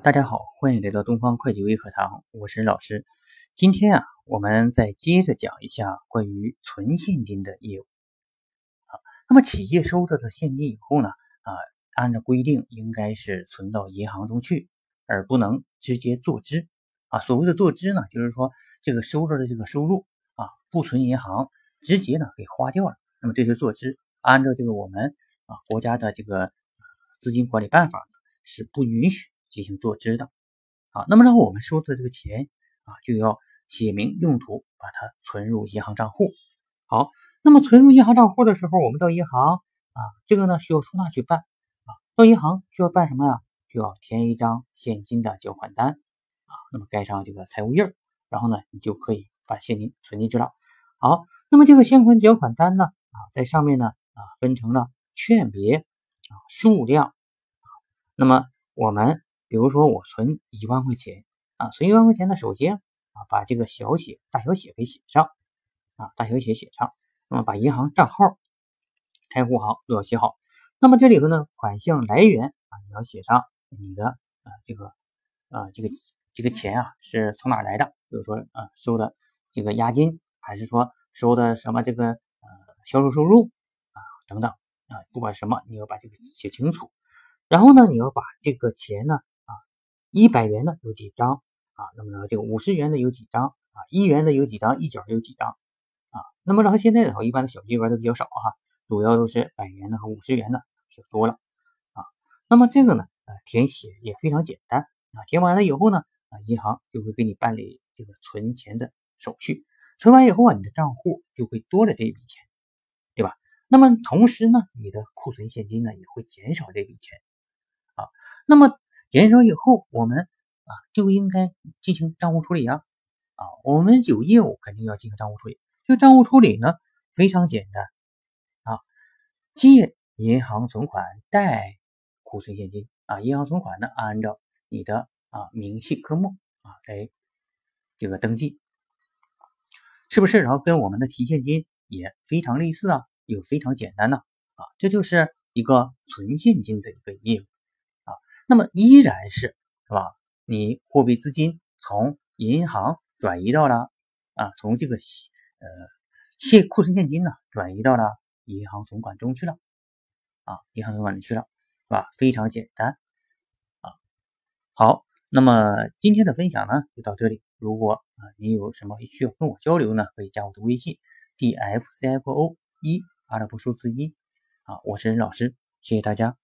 大家好，欢迎来到东方会计微课堂，我是老师。今天啊，我们再接着讲一下关于存现金的业务。啊，那么企业收到的现金以后呢，啊，按照规定应该是存到银行中去，而不能直接坐支。啊，所谓的坐支呢，就是说这个收着的这个收入啊，不存银行，直接呢给花掉了。那么这是坐支，按照这个我们啊国家的这个资金管理办法是不允许。进行做支的，啊，那么然后我们收的这个钱啊，就要写明用途，把它存入银行账户。好，那么存入银行账户的时候，我们到银行啊，这个呢需要出纳去办啊，到银行需要办什么呀？就要填一张现金的缴款单啊，那么盖上这个财务印儿，然后呢，你就可以把现金存进去了。好，那么这个现款缴款单呢啊，在上面呢啊分成了券别啊数量啊，那么我们。比如说我存一万块钱啊，存一万块钱呢，首先啊把这个小写大小写给写上啊，大小写写上，那么把银行账号、开户行都要写好。那么这里头呢，款项来源啊你要写上你的啊这个啊这个这个钱啊是从哪来的？比如说啊收的这个押金，还是说收的什么这个呃销售收入啊等等啊，不管什么你要把这个写清楚。然后呢，你要把这个钱呢。一百元的有几张啊？那么呢，这个五十元的有几张啊？一元的有几张？一角有几张啊？那么然后现在的话，一般的小金额都比较少哈，主要都是百元的和五十元的就多了啊。那么这个呢，呃，填写也非常简单啊。填完了以后呢，啊，银行就会给你办理这个存钱的手续。存完以后啊，你的账户就会多了这一笔钱，对吧？那么同时呢，你的库存现金呢也会减少这笔钱啊。那么减少以后，我们啊就应该进行账户处理啊啊，我们有业务肯定要进行账户处理。这个账户处理呢非常简单啊，借银行存款，贷库存现金啊。银行存款呢按照你的啊明细科目啊来这个登记，是不是？然后跟我们的提现金也非常类似啊，又非常简单呢啊，这就是一个存现金的一个业务。那么依然是是吧？你货币资金从银行转移到了啊，从这个呃现库存现金呢转移到了银行存款中去了啊，银行存款里去了，是吧？非常简单啊。好，那么今天的分享呢就到这里。如果啊你有什么需要跟我交流呢，可以加我的微信 d f c f o 一阿拉伯数字一啊，我是任老师，谢谢大家。